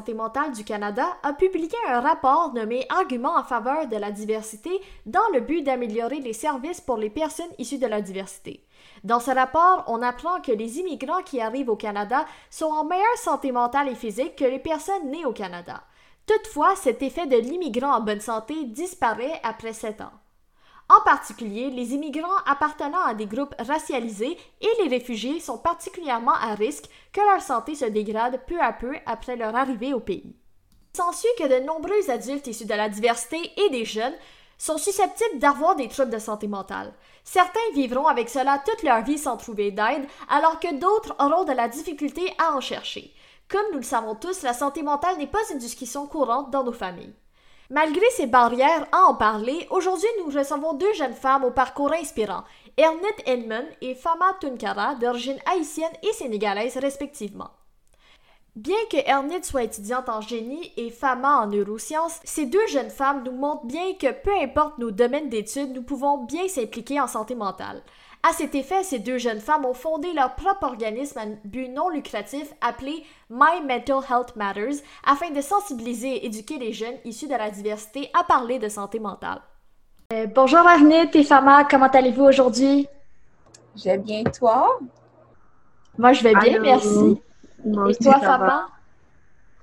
santé mentale du Canada a publié un rapport nommé Arguments en faveur de la diversité dans le but d'améliorer les services pour les personnes issues de la diversité. Dans ce rapport, on apprend que les immigrants qui arrivent au Canada sont en meilleure santé mentale et physique que les personnes nées au Canada. Toutefois, cet effet de l'immigrant en bonne santé disparaît après sept ans. En particulier, les immigrants appartenant à des groupes racialisés et les réfugiés sont particulièrement à risque que leur santé se dégrade peu à peu après leur arrivée au pays. S'ensuit que de nombreux adultes issus de la diversité et des jeunes sont susceptibles d'avoir des troubles de santé mentale. Certains vivront avec cela toute leur vie sans trouver d'aide, alors que d'autres auront de la difficulté à en chercher. Comme nous le savons tous, la santé mentale n'est pas une discussion courante dans nos familles. Malgré ces barrières à en parler, aujourd'hui nous recevons deux jeunes femmes au parcours inspirant, Ernit Edmond et Fama Tunkara, d'origine haïtienne et sénégalaise respectivement. Bien que Ernit soit étudiante en génie et Fama en neurosciences, ces deux jeunes femmes nous montrent bien que peu importe nos domaines d'études, nous pouvons bien s'impliquer en santé mentale. À cet effet, ces deux jeunes femmes ont fondé leur propre organisme à but non lucratif appelé My Mental Health Matters afin de sensibiliser et éduquer les jeunes issus de la diversité à parler de santé mentale. Euh, bonjour Arnit et Fama, comment allez-vous aujourd'hui? Je vais bien, toi? Moi, je vais bien, merci. et toi, Fama?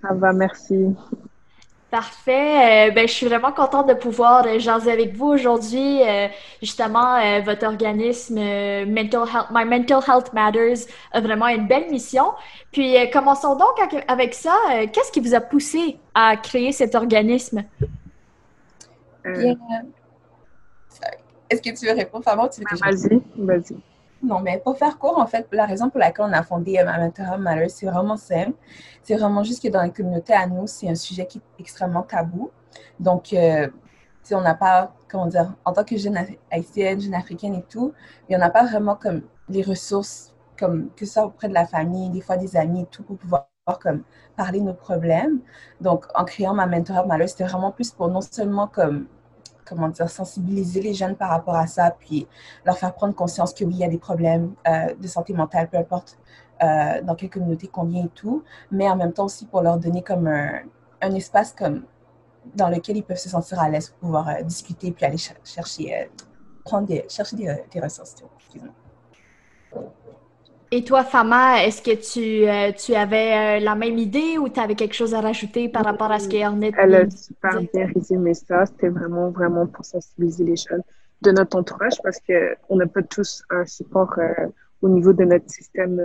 Ça va, merci. Parfait. Euh, ben, je suis vraiment contente de pouvoir euh, jaser avec vous aujourd'hui. Euh, justement, votre organisme Mental Health, My Mental Health Matters a vraiment une belle mission. Puis, commençons donc avec ça. Qu'est-ce qui vous a poussé à créer cet organisme? Bien. Est-ce que tu veux répondre, Fabien? Vas-y, vas-y. Non, mais pour faire court, en fait, la raison pour laquelle on a fondé Amateur Matters, c'est vraiment simple. C'est vraiment juste que dans la communauté à nous, c'est un sujet qui est extrêmement tabou. Donc, euh, on n'a pas, comment dire, en tant que jeune haïtienne, jeune africaine et tout, il n'y en a pas vraiment comme les ressources, comme que ça auprès de la famille, des fois des amis et tout, pour pouvoir comme parler nos problèmes. Donc, en créant ma mentor Matters, c'était vraiment plus pour non seulement comme comment dire, sensibiliser les jeunes par rapport à ça, puis leur faire prendre conscience que oui, il y a des problèmes euh, de santé mentale, peu importe euh, dans quelle communauté qu'on vient et tout, mais en même temps aussi pour leur donner comme un, un espace comme dans lequel ils peuvent se sentir à l'aise pour pouvoir euh, discuter puis aller chercher, des, chercher des ressources. Et toi, Fama, est-ce que tu, euh, tu avais euh, la même idée ou tu avais quelque chose à rajouter par rapport à ce qu'Ernest Elle a super bien résumé ça. C'était vraiment, vraiment pour sensibiliser les jeunes de notre entourage parce qu'on n'a pas tous un support euh, au niveau de notre système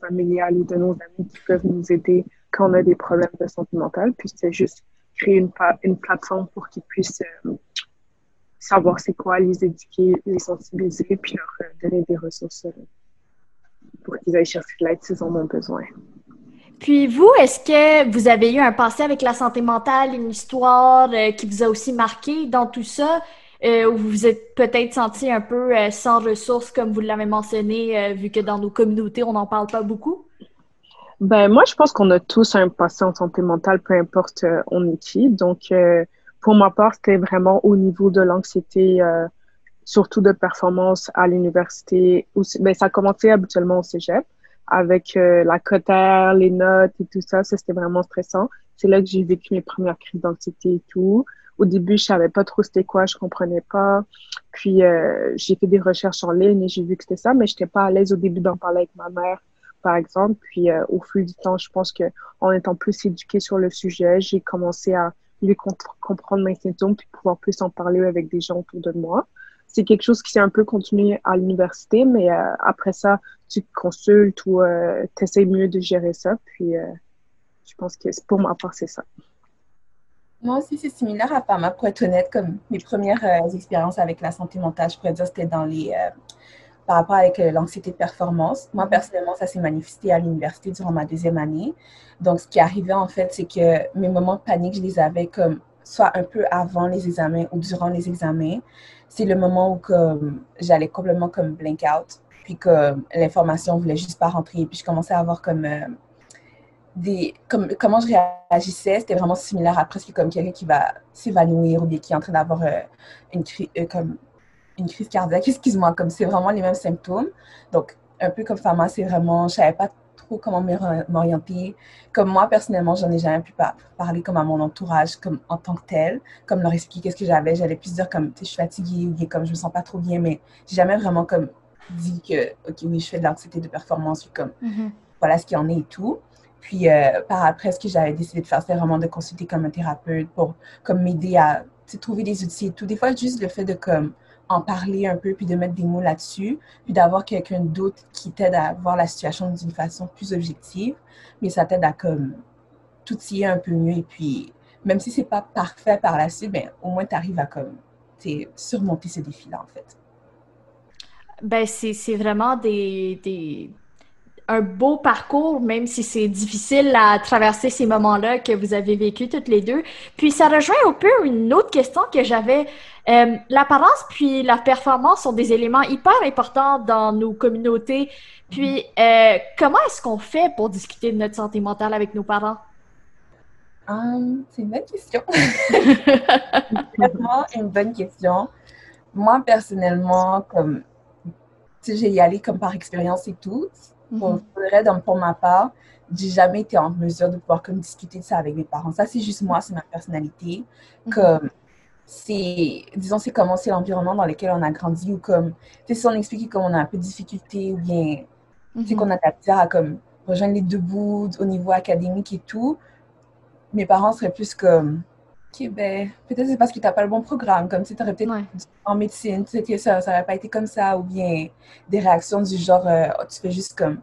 familial ou de nos amis qui peuvent nous aider quand on a des problèmes de santé mentale. Puis c'est juste créer une, une plateforme pour qu'ils puissent savoir c'est quoi, les éduquer, les sensibiliser, puis leur donner des ressources pour qu'ils aillent chercher de l'aide s'ils en ont besoin. Puis vous, est-ce que vous avez eu un passé avec la santé mentale, une histoire euh, qui vous a aussi marqué dans tout ça, euh, où vous vous êtes peut-être senti un peu euh, sans ressources, comme vous l'avez mentionné, vu que dans nos communautés, on n'en parle pas beaucoup? Ben moi, je pense qu'on a tous un passé en santé mentale, peu importe on est qui. Donc, pour ma part, c'était vraiment au niveau de l'anxiété surtout de performance à l'université. Ben, ça a commencé habituellement au cégep avec euh, la cotère, les notes et tout ça. Ça, c'était vraiment stressant. C'est là que j'ai vécu mes premières crises d'anxiété et tout. Au début, je savais pas trop c'était quoi, je comprenais pas. Puis, euh, j'ai fait des recherches en ligne et j'ai vu que c'était ça, mais j'étais pas à l'aise au début d'en parler avec ma mère, par exemple. Puis, euh, au fil du temps, je pense que en étant plus éduquée sur le sujet, j'ai commencé à lui comprendre mes symptômes puis pouvoir plus en parler avec des gens autour de moi c'est quelque chose qui s'est un peu continué à l'université, mais euh, après ça, tu te consultes ou euh, tu essaies mieux de gérer ça. Puis, euh, je pense que pour ma part, c'est ça. Moi aussi, c'est similaire à Pama, pour être honnête, comme mes premières expériences avec la santé mentale, je pourrais dire, c'était dans les par rapport avec l'anxiété de performance. Moi, personnellement, ça s'est manifesté à l'université durant ma deuxième année. Donc, ce qui arrivait, en fait, c'est que mes moments de panique, je les avais comme soit un peu avant les examens ou durant les examens c'est le moment où j'allais complètement comme blank out, puis que l'information voulait juste pas rentrer, puis je commençais à avoir comme euh, des comme comment je réagissais, c'était vraiment similaire à presque comme quelqu'un qui va s'évanouir ou bien qui est en train d'avoir euh, une crise euh, une crise cardiaque, excuse-moi, comme c'est vraiment les mêmes symptômes. Donc un peu comme Fama, c'est vraiment je savais pas trop comment m'orienter. Comme moi, personnellement, j'en ai jamais pu parler comme à mon entourage, comme en tant que tel, comme leur expliquer ce que j'avais. J'allais plus dire comme, je suis fatiguée ou comme je me sens pas trop bien, mais j'ai jamais vraiment comme dit que, OK, oui, je fais de l'anxiété de performance, comme, mm-hmm. voilà ce qu'il en est et tout. Puis, euh, par après, ce que j'avais décidé de faire, c'était vraiment de consulter comme un thérapeute pour comme m'aider à trouver des outils et tout. Des fois, juste le fait de comme en parler un peu, puis de mettre des mots là-dessus, puis d'avoir quelqu'un d'autre qui t'aide à voir la situation d'une façon plus objective, mais ça t'aide à comme tout y un peu mieux. Et puis, même si c'est pas parfait par la suite, ben, au moins tu arrives à comme surmonter ce défi-là, en fait. Ben, c'est vraiment des, des, un beau parcours, même si c'est difficile à traverser ces moments-là que vous avez vécu toutes les deux. Puis ça rejoint un peu une autre question que j'avais. Euh, L'apparence puis la performance sont des éléments hyper importants dans nos communautés. Puis euh, comment est-ce qu'on fait pour discuter de notre santé mentale avec nos parents? Hum, c'est une bonne question. Vraiment une bonne question. Moi, personnellement, comme j'ai y allé comme par expérience et tout, pour, mhm. pour ma part, j'ai jamais été en mesure de pouvoir comme discuter de ça avec mes parents. Ça, c'est juste moi, c'est ma personnalité. Mhm. Comme, c'est, disons, c'est comment c'est l'environnement dans lequel on a grandi ou comme, si on explique comme on a un peu de difficulté ou bien, mhm. qu'on a la à comme rejoindre les deux bouts au niveau académique et tout, mes parents seraient plus comme, OK, ben, peut-être c'est parce que tu n'as pas le bon programme, comme si tu aurais peut-être en médecine, tu sais, ça n'aurait pas été comme ça, ou bien des réactions du genre, euh, oh, tu fais juste comme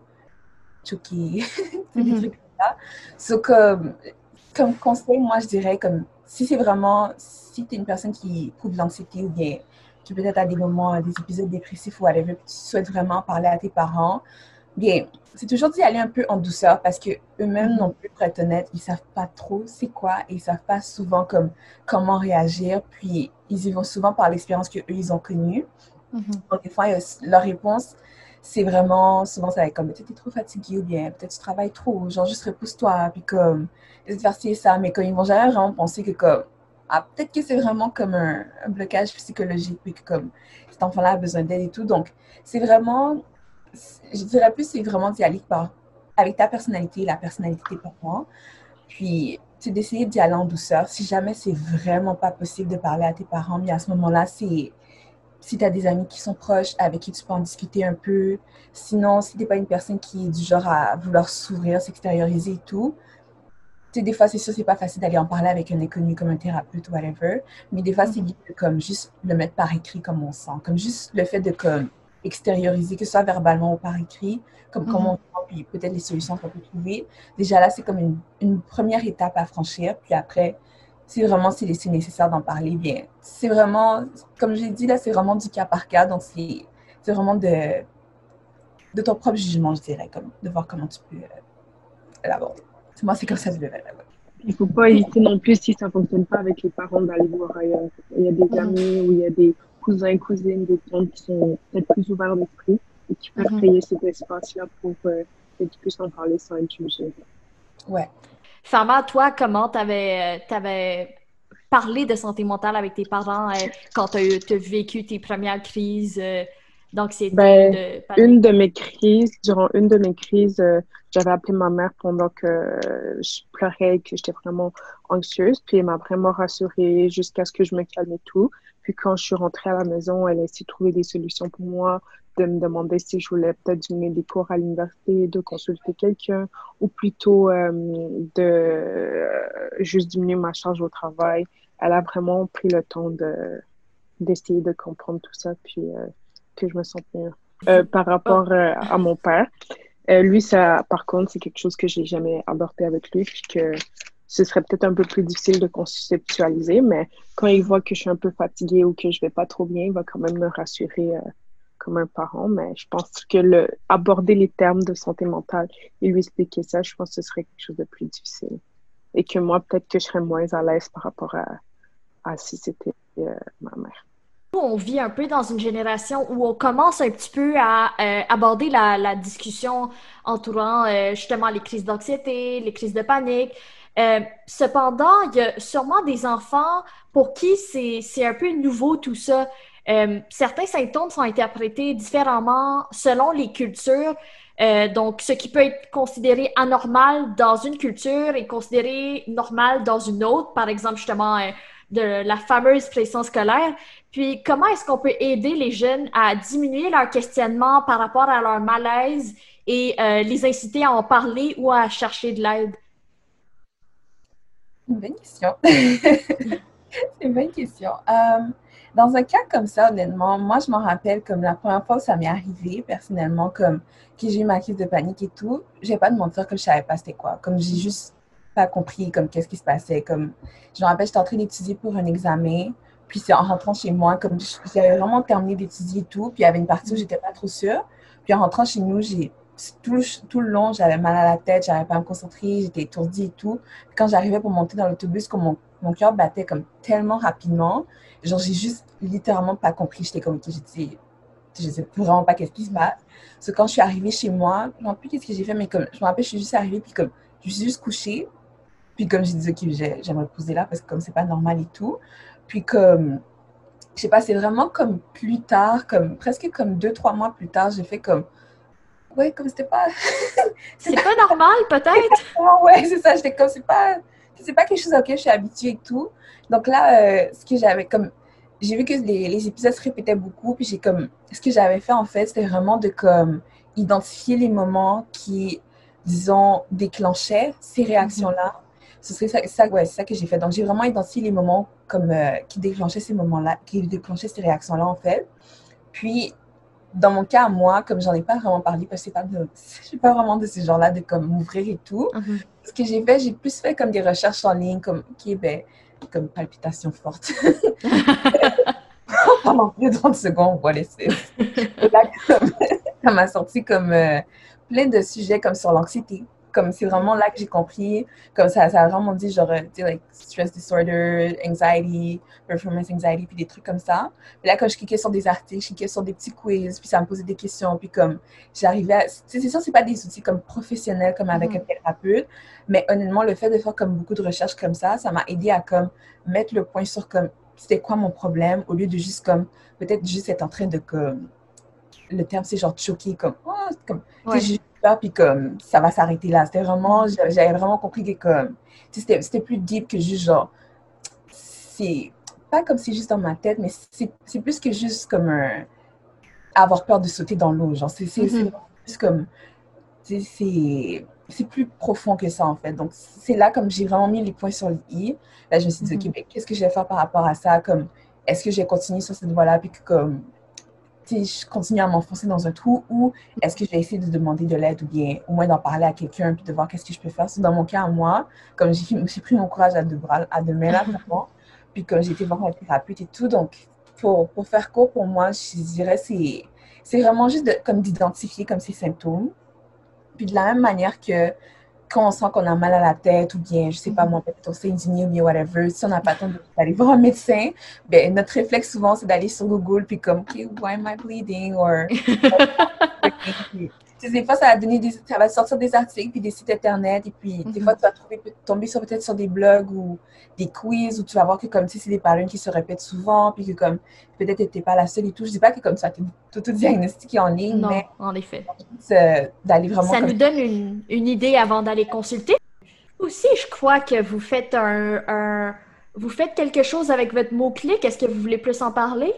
choquer, des mm-hmm. trucs comme ça. So, comme, comme conseil, moi, je dirais, comme, si c'est vraiment, si tu es une personne qui éprouve l'anxiété ou bien tu peut-être à des moments, des épisodes dépressifs ou whatever, tu souhaites vraiment parler à tes parents, bien, c'est toujours d'y aller un peu en douceur parce que eux-mêmes, mhm. non plus, pour être honnête, ils savent pas trop c'est quoi et ils savent pas souvent comme comment réagir. Puis, ils y vont souvent par l'expérience qu'eux, ils ont connue. Mhm. Donc, des fois, leur réponse, c'est vraiment, souvent, ça va être comme, peut-être tu es trop fatigué ou bien, peut-être tu travailles trop, genre, juste repousse-toi, puis comme, essaie de faire ci et ça. Mais comme ils vont jamais vraiment penser que comme, ah, peut-être que c'est vraiment comme un, un, blocage psychologique, puis que comme, cet enfant-là a besoin d'aide et tout. Donc, c'est vraiment je dirais plus, c'est vraiment d'y aller par, avec ta personnalité, la personnalité pour moi. Puis, c'est d'essayer d'y aller en douceur. Si jamais c'est vraiment pas possible de parler à tes parents, mais à ce moment-là, c'est si tu as des amis qui sont proches, avec qui tu peux en discuter un peu. Sinon, si tu n'es pas une personne qui est du genre à vouloir s'ouvrir, s'extérioriser et tout, tu sais, des fois, c'est sûr, c'est pas facile d'aller en parler avec un inconnu comme un thérapeute ou whatever, mais des fois, c'est de comme juste le mettre par écrit comme on sent. Comme juste le fait de comme extérioriser, que ce soit verbalement ou par écrit, comme mhm. comment on puis peut-être les solutions qu'on peut trouver. Déjà là, c'est comme une, une, première étape à franchir. Puis après, si vraiment c'est nécessaire d'en parler, bien, c'est vraiment, comme j'ai dit, là, c'est vraiment du cas par cas. Donc, c'est vraiment de, de ton propre jugement, je dirais, comme, de voir comment tu peux euh, l'aborder. Moi, c'est comme ça que je le vais Il ne faut pas hésiter non plus, si ça ne fonctionne pas avec les parents, d'aller voir ailleurs. Il y a des mhm. amis ou il y a des cousins, cousines, des tantes qui sont peut-être plus ouverts d'esprit et qui peuvent mhm. créer cet espace-là pour euh, que tu puisses en parler sans être jugé. Ouais. Fama, toi, comment tu avais, euh, parlé de santé mentale avec tes parents euh, quand tu as, vécu tes premières crises d'anxiété? Ben, une de mes crises, durant une de mes crises, j'avais appelé ma mère pendant que je pleurais et que j'étais vraiment anxieuse. Puis elle m'a vraiment rassurée jusqu'à ce que je me calme et tout. Puis quand je suis rentrée à la maison, elle a essayé de trouver des solutions pour moi, de me demander si je voulais peut-être donner des cours à l'université, de consulter quelqu'un, ou plutôt euh, de euh, juste diminuer ma charge au travail. Elle a vraiment pris le temps de d'essayer de comprendre tout ça, puis euh, que je me sente mieux. par rapport à mon père, lui, ça, par contre, c'est quelque chose que j'ai jamais abordé avec lui, puis que ce serait peut-être un peu plus difficile de conceptualiser, mais quand il voit que je suis un peu fatiguée ou que je vais pas trop bien, il va quand même me rassurer euh, comme un parent. Mais je pense que le, aborder les termes de santé mentale et lui expliquer ça, je pense que ce serait quelque chose de plus difficile. Et que moi, peut-être que je serais moins à l'aise par rapport à, si c'était euh, ma mère on vit un peu dans une génération où on commence un petit peu à euh, aborder la, discussion entourant justement les crises d'anxiété, les crises de panique, euh, cependant, il y a sûrement des enfants pour qui c'est un peu nouveau tout ça. Euh, certains symptômes sont interprétés différemment selon les cultures. Euh, donc, ce qui peut être considéré anormal dans une culture est considéré normal dans une autre. Par exemple, justement, euh, de la fameuse pression scolaire. Puis, comment est-ce qu'on peut aider les jeunes à diminuer leur questionnement par rapport à leur malaise et euh, les inciter à en parler ou à chercher de l'aide? Une bonne question. C'est une bonne question. Euh, dans un cas comme ça, honnêtement, moi, je m'en rappelle comme la première fois où ça m'est arrivé, personnellement, comme que j'ai eu ma crise de panique et tout, je vais pas te mentir que je savais pas c'était quoi. Comme j'ai juste pas compris comme qu'est-ce qui se passait. Comme, je me rappelle, j'étais en train d'étudier pour un examen, puis c'est en rentrant chez moi, comme j'avais vraiment terminé d'étudier et tout, puis il y avait une partie où j'étais pas trop sûre. Puis en rentrant chez nous, j'ai tout le, tout le long, j'avais mal à la tête, j'arrivais pas à me concentrer, j'étais étourdie et tout. Quand j'arrivais pour monter dans l'autobus, comme mon, cœur battait comme tellement rapidement, genre j'ai juste littéralement pas compris. J'étais comme, je sais vraiment pas qu'est-ce qui se passe. Parce que quand je suis arrivée chez moi, je ne sais plus qu'est-ce que j'ai fait, mais comme, je me rappelle, je suis juste arrivée, puis comme, je suis juste couchée. Puis comme j'ai dit, ok, j'aimerais poser là parce que comme c'est pas normal et tout. Puis comme, je sais pas, c'est vraiment comme plus tard, comme presque comme deux, trois mois plus tard, j'ai fait comme, ouais, comme c'était pas. c'est pas normal, peut-être? ouais, c'est ça, j'étais comme, c'est pas, c'est pas quelque chose auquel je suis habituée et tout. Donc là, euh, ce que j'avais comme, j'ai vu que les, les, épisodes se répétaient beaucoup, puis j'ai comme, ce que j'avais fait en fait, c'était vraiment de comme identifier les moments qui, disons, déclenchaient ces réactions-là ce serait ça, ça, ouais, ça que j'ai fait. Donc, j'ai vraiment identifié les moments comme, euh, qui déclenchaient ces moments-là, qui déclenchaient ces réactions-là, en fait. Puis, dans mon cas, moi, comme j'en ai pas vraiment parlé, parce que c'est pas de, je suis pas vraiment de ce genre-là de comme m'ouvrir et tout. Mm-hmm. Ce que j'ai fait, j'ai plus fait comme des recherches en ligne, comme, ben, comme palpitation forte. Pendant plus de 30 secondes, on va laisser. là, ça m'a sorti comme euh, plein de sujets comme sur l'anxiété, comme c'est vraiment là que j'ai compris, comme ça, ça a vraiment dit genre, tu sais, like, stress disorder, anxiety, performance anxiety, puis des trucs comme ça. Puis là, quand je cliquais sur des articles, je cliquais sur des petits quiz, puis ça me posait des questions, puis comme j'arrivais à. C'est sûr, c'est pas des outils comme professionnels, comme avec mm-hmm. un thérapeute, mais honnêtement, le fait de faire comme beaucoup de recherches comme ça, ça m'a aidé à comme mettre le point sur comme c'était quoi mon problème, au lieu de juste comme, peut-être juste être en train de comme. Le terme, c'est genre choquer, comme, oh, comme, puis comme ça va s'arrêter là. C'était vraiment, j'avais vraiment compris que comme, c'était plus deep que juste genre, c'est pas comme c'est juste dans ma tête, mais c'est plus que juste comme un, avoir peur de sauter dans l'eau. Genre, c'est mm-hmm. plus comme, c'est plus profond que ça en fait. Donc, c'est là comme j'ai vraiment mis les points sur le i. Là, je me suis dit, OK, mm-hmm. qu'est-ce que je vais faire par rapport à ça? Comme, est-ce que je vais continuer sur cette voie-là? Puis que comme, je continue à m'enfoncer dans un trou ou est-ce que je vais essayer de demander de l'aide ou bien au moins d'en parler à quelqu'un puis de voir qu'est-ce que je peux faire? Dans mon cas, moi, comme j'ai pris mon courage à deux bras, à deux mains là, vraiment, puis comme j'ai été voir un thérapeute et tout, donc pour, pour faire court pour moi, je dirais c'est c'est vraiment juste de, comme d'identifier comme ces symptômes. Puis de la même manière que quand on sent qu'on a mal à la tête ou bien, je sais pas moi, peut-être on s'est indigné ou bien whatever, si on n'a pas le temps d'aller voir un médecin, ben, notre réflexe souvent, c'est d'aller sur Google puis comme, OK, why am I bleeding? Or, des fois, ça va, donner des, ça va sortir des articles puis des sites internet. Et puis, des mhm. fois, tu vas trouver, tomber sur, peut-être sur des blogs ou des quiz où tu vas voir que, comme, tu c'est des paroles qui se répètent souvent. Puis que, comme, peut-être tu n'es pas la seule et tout. Je dis pas que, comme ça, tu tout, tout diagnostiqué en ligne. Non, mais en effet. d'aller vraiment. Ça nous donne une, une, idée avant d'aller consulter. Aussi, je crois que vous faites un, un. Vous faites quelque chose avec votre mot-clic. Est-ce que vous voulez plus en parler?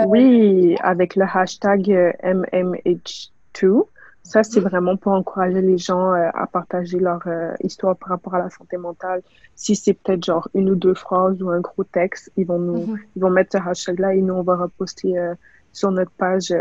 Euh, oui, avec le hashtag MMH2. Euh, Ça, c'est mm. vraiment pour encourager les gens euh, à partager leur histoire par rapport à la santé mentale. Si c'est peut-être genre une ou deux phrases ou un gros texte, ils vont nous, mm-hmm. ils vont mettre ce hashtag-là et nous, on va reposter sur notre page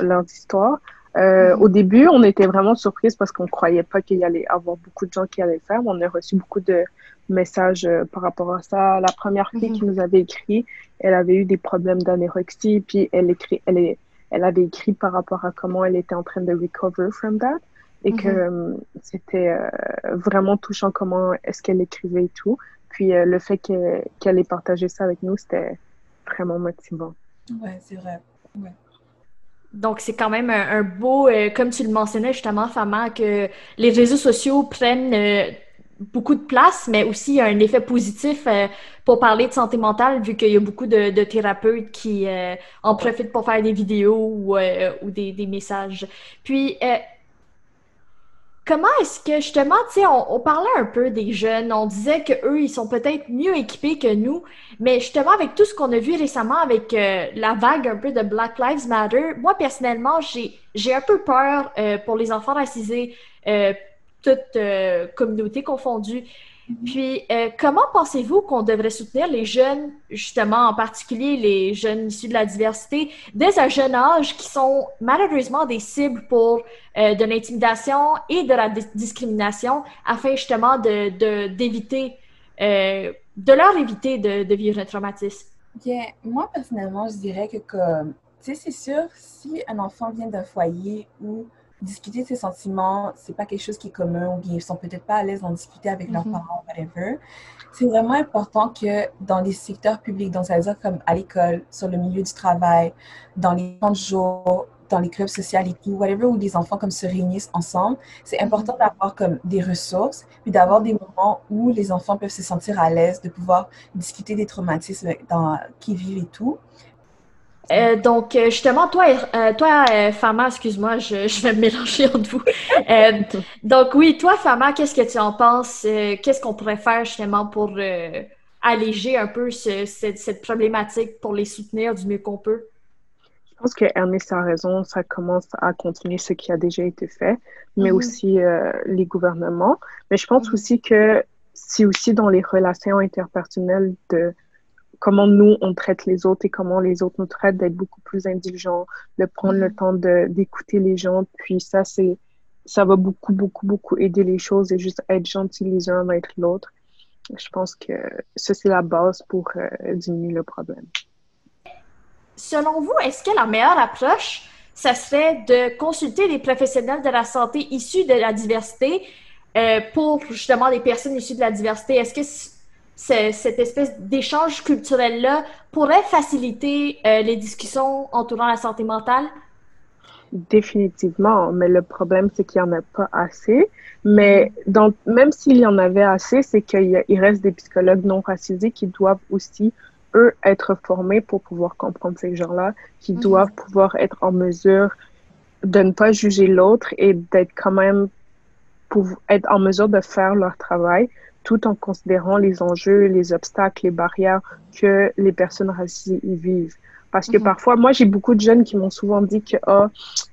leur histoire. Mm-hmm. Au début, on était vraiment surprise parce qu'on croyait pas qu'il y allait avoir beaucoup de gens qui allaient le faire. On a reçu beaucoup de message euh, par rapport à ça. La première fille qui mhm. nous avait écrit, elle avait eu des problèmes d'anorexie, puis elle, écrit, elle, est, elle avait écrit par rapport à comment elle était en train de recover from that, et que mhm. euh, c'était euh, vraiment touchant comment est-ce qu'elle écrivait et tout. Puis le fait qu'elle ait partagé ça avec nous, c'était vraiment motivant. Ouais, c'est vrai. Ouais. Donc, c'est quand même un, beau, comme tu le mentionnais justement, Fama, que les réseaux sociaux prennent beaucoup de place, mais aussi un effet positif euh, pour parler de santé mentale, vu qu'il y a beaucoup de, thérapeutes qui euh, en profitent pour faire des vidéos ou, euh, des, messages. Puis, comment est-ce que justement, tu sais, on, parlait un peu des jeunes, on disait qu'eux, ils sont peut-être mieux équipés que nous, mais justement, avec tout ce qu'on a vu récemment avec la vague un peu de Black Lives Matter, moi, personnellement, j'ai un peu peur pour les enfants racisés toute euh, communauté confondue. Mhm. Puis, euh, comment pensez-vous qu'on devrait soutenir les jeunes, justement, en particulier les jeunes issus de la diversité, dès un jeune âge, qui sont malheureusement des cibles pour euh, de l'intimidation et de la discrimination, afin justement de, d'éviter, de leur éviter de, vivre un traumatisme? Bien, moi, personnellement, je dirais que, comme, tu sais, c'est sûr, si un enfant vient d'un foyer où discuter de ses sentiments, c'est pas quelque chose qui est commun ou bien ils sont peut-être pas à l'aise d'en discuter avec leurs mhm. parents, whatever. C'est vraiment important que dans les secteurs publics, donc ça veut dire comme à l'école, sur le milieu du travail, dans les camps de jour, dans les clubs sociaux et tout, whatever, où les enfants comme se réunissent ensemble, c'est mhm. important d'avoir comme des ressources, puis d'avoir des moments où les enfants peuvent se sentir à l'aise, de pouvoir discuter des traumatismes dans, qu'ils vivent et tout. Euh, donc, euh, justement, toi, euh, toi Fama, excuse-moi, je, vais me mélanger entre vous. donc, oui, toi, Fama, qu'est-ce que tu en penses? qu'est-ce qu'on pourrait faire justement pour alléger un peu cette, problématique, pour les soutenir du mieux qu'on peut? Je pense que Ernest a raison, ça commence à continuer ce qui a déjà été fait, mais mm-hmm. aussi les gouvernements. Mais je pense mm-hmm. aussi que c'est aussi dans les relations interpersonnelles de comment nous, on traite les autres et comment les autres nous traitent, d'être beaucoup plus indulgents, de prendre le mm-hmm. temps d'écouter les gens. Puis ça, c'est ça va beaucoup, beaucoup, beaucoup aider les choses et juste être gentil les uns avec l'autre. Je pense que ça, c'est la base pour euh, diminuer le problème. Selon vous, est-ce que la meilleure approche, ça serait de consulter les professionnels de la santé issus de la diversité euh, pour justement les personnes issues de la diversité? Est-ce que cette espèce d'échange culturel-là pourrait faciliter euh, les discussions entourant la santé mentale? Définitivement, mais le problème, c'est qu'il n'y en a pas assez. Mais donc, même s'il y en avait assez, c'est qu'il reste des psychologues non racisés qui doivent aussi, eux, être formés pour pouvoir comprendre ces gens-là, qui mhm. doivent pouvoir être en mesure de ne pas juger l'autre et d'être quand même, pour être en mesure de faire leur travail tout en considérant les enjeux, les obstacles, les barrières que les personnes racisées y vivent. Parce que mhm. parfois, moi, j'ai beaucoup de jeunes qui m'ont souvent dit que oh,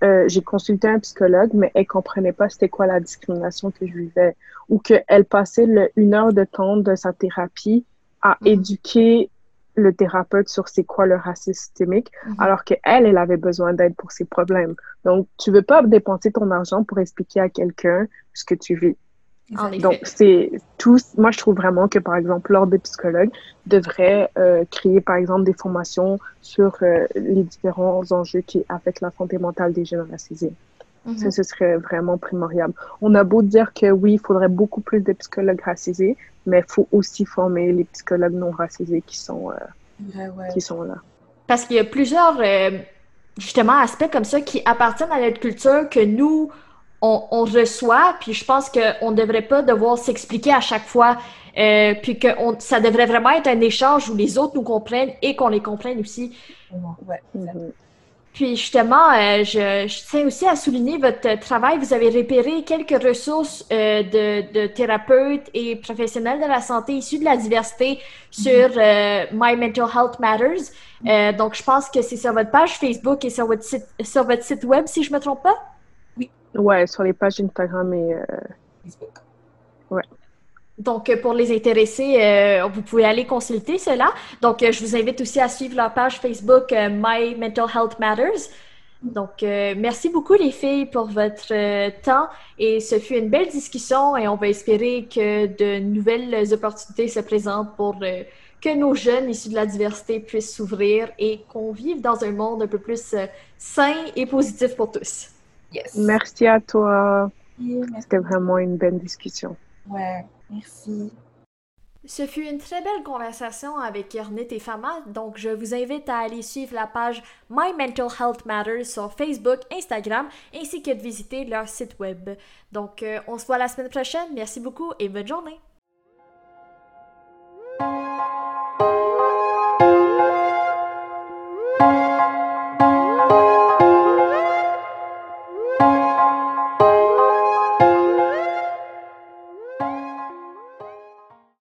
euh, j'ai consulté un psychologue, mais elle comprenait pas c'était quoi la discrimination que je vivais, ou qu'elle passait le, une heure de temps de sa thérapie à mhm. éduquer le thérapeute sur c'est quoi le racisme systémique, mhm. alors qu'elle, elle avait besoin d'aide pour ses problèmes. Donc, tu veux pas dépenser ton argent pour expliquer à quelqu'un ce que tu vis. Donc, c'est tous. Moi, je trouve vraiment que, par exemple, l'ordre des psychologues devrait euh, créer, par exemple, des formations sur euh, les différents enjeux qui affectent la santé mentale des jeunes racisés. Ça, mhm. ce serait vraiment primordial. On a beau dire que oui, il faudrait beaucoup plus de psychologues racisés, mais il faut aussi former les psychologues non racisés qui sont, euh, qui sont là. Parce qu'il y a plusieurs, justement, aspects comme ça qui appartiennent à notre culture que nous, on, reçoit, puis je pense qu'on ne devrait pas devoir s'expliquer à chaque fois, euh, puis que ça devrait vraiment être un échange où les autres nous comprennent et qu'on les comprenne aussi. Ouais, puis justement, euh, je, tiens aussi à souligner votre travail. Vous avez repéré quelques ressources euh, de, thérapeutes et professionnels de la santé issus de la diversité sur My Mental Health Matters. donc, je pense que c'est sur votre page Facebook et sur votre site, sur votre site web, si je ne me trompe pas. Ouais, sur les pages Instagram et euh, Facebook. Ouais. Donc, euh, pour les intéressés, euh, vous pouvez aller consulter cela. Donc, je vous invite aussi à suivre leur page Facebook My Mental Health Matters. Donc, merci beaucoup les filles pour votre temps et ce fut une belle discussion et on va espérer que de nouvelles opportunités se présentent pour que nos jeunes issus de la diversité puissent s'ouvrir et qu'on vive dans un monde un peu plus sain et positif pour tous. Merci à toi. C'était vraiment une belle discussion. Ouais, merci. Ce fut une très belle conversation avec Ernit et Fama, donc je vous invite à aller suivre la page My Mental Health Matters sur Facebook, Instagram, ainsi que de visiter leur site web. Donc euh, on se voit la semaine prochaine, merci beaucoup et bonne journée!